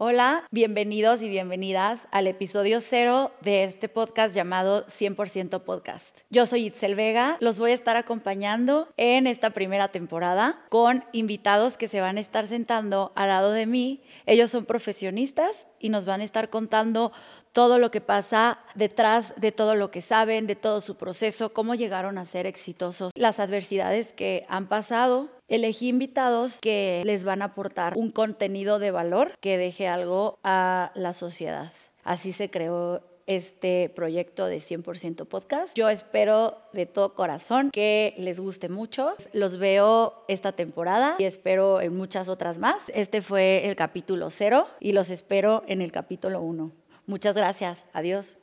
Hola, bienvenidos y bienvenidas al episodio cero de este podcast llamado 100% Podcast. Yo soy Itzel Vega, los voy a estar acompañando en esta primera temporada con invitados que se van a estar sentando al lado de mí. Ellos son profesionistas y nos van a estar contando todo lo que pasa detrás de todo lo que saben, de todo su proceso, cómo llegaron a ser exitosos, las adversidades que han pasado. Elegí invitados que les van a aportar un contenido de valor que deje algo a la sociedad. Así se creó este proyecto de 100% podcast. Yo espero de todo corazón que les guste mucho. Los veo esta temporada y espero en muchas otras más. Este fue el capítulo cero y los espero en el capítulo uno. Muchas gracias. Adiós.